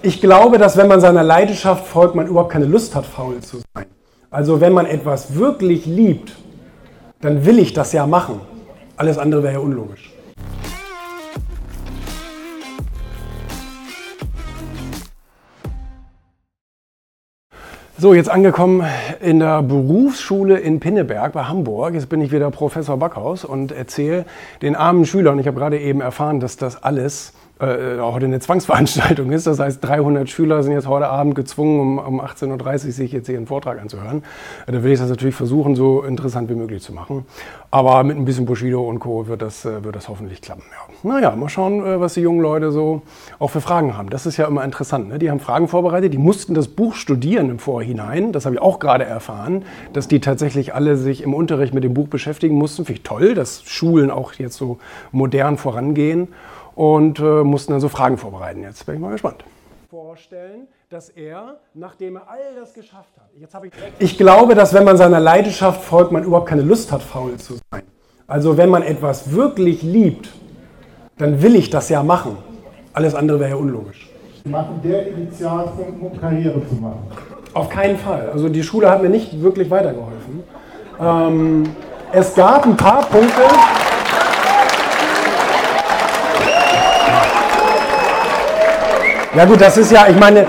Ich glaube, dass wenn man seiner Leidenschaft folgt, man überhaupt keine Lust hat, faul zu sein. Also wenn man etwas wirklich liebt, dann will ich das ja machen. Alles andere wäre ja unlogisch. So, jetzt angekommen in der Berufsschule in Pinneberg bei Hamburg. Jetzt bin ich wieder Professor Backhaus und erzähle den armen Schülern, ich habe gerade eben erfahren, dass das alles äh, heute eine Zwangsveranstaltung ist. Das heißt, 300 Schüler sind jetzt heute Abend gezwungen, um, um 18.30 Uhr sich jetzt ihren Vortrag anzuhören. Äh, da will ich das natürlich versuchen, so interessant wie möglich zu machen. Aber mit ein bisschen Bushido und Co. wird das, äh, wird das hoffentlich klappen. Ja. Naja, mal schauen, äh, was die jungen Leute so auch für Fragen haben. Das ist ja immer interessant. Ne? Die haben Fragen vorbereitet, die mussten das Buch studieren im Vorhinein. Das habe ich auch gerade erfahren, dass die tatsächlich alle sich im Unterricht mit dem Buch beschäftigen mussten. Finde ich toll, dass Schulen auch jetzt so modern vorangehen und äh, mussten dann so Fragen vorbereiten. Jetzt bin ich mal gespannt. Vorstellen, dass er, nachdem er all das geschafft hat, jetzt habe ich. Ich glaube, dass wenn man seiner Leidenschaft folgt, man überhaupt keine Lust hat, faul zu sein. Also wenn man etwas wirklich liebt, dann will ich das ja machen. Alles andere wäre ja unlogisch. Sie machen der Initialpunkt, um Karriere zu machen. Auf keinen Fall. Also die Schule hat mir nicht wirklich weitergeholfen. Ähm, es gab ein paar Punkte. Ja gut, das ist ja, ich meine,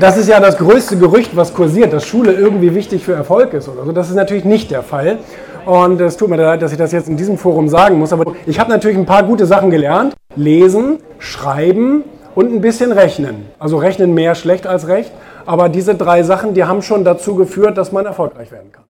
das ist ja das größte Gerücht, was kursiert, dass Schule irgendwie wichtig für Erfolg ist oder so. Das ist natürlich nicht der Fall. Und es tut mir leid, dass ich das jetzt in diesem Forum sagen muss, aber ich habe natürlich ein paar gute Sachen gelernt. Lesen, schreiben und ein bisschen rechnen. Also rechnen mehr schlecht als recht. Aber diese drei Sachen, die haben schon dazu geführt, dass man erfolgreich werden kann.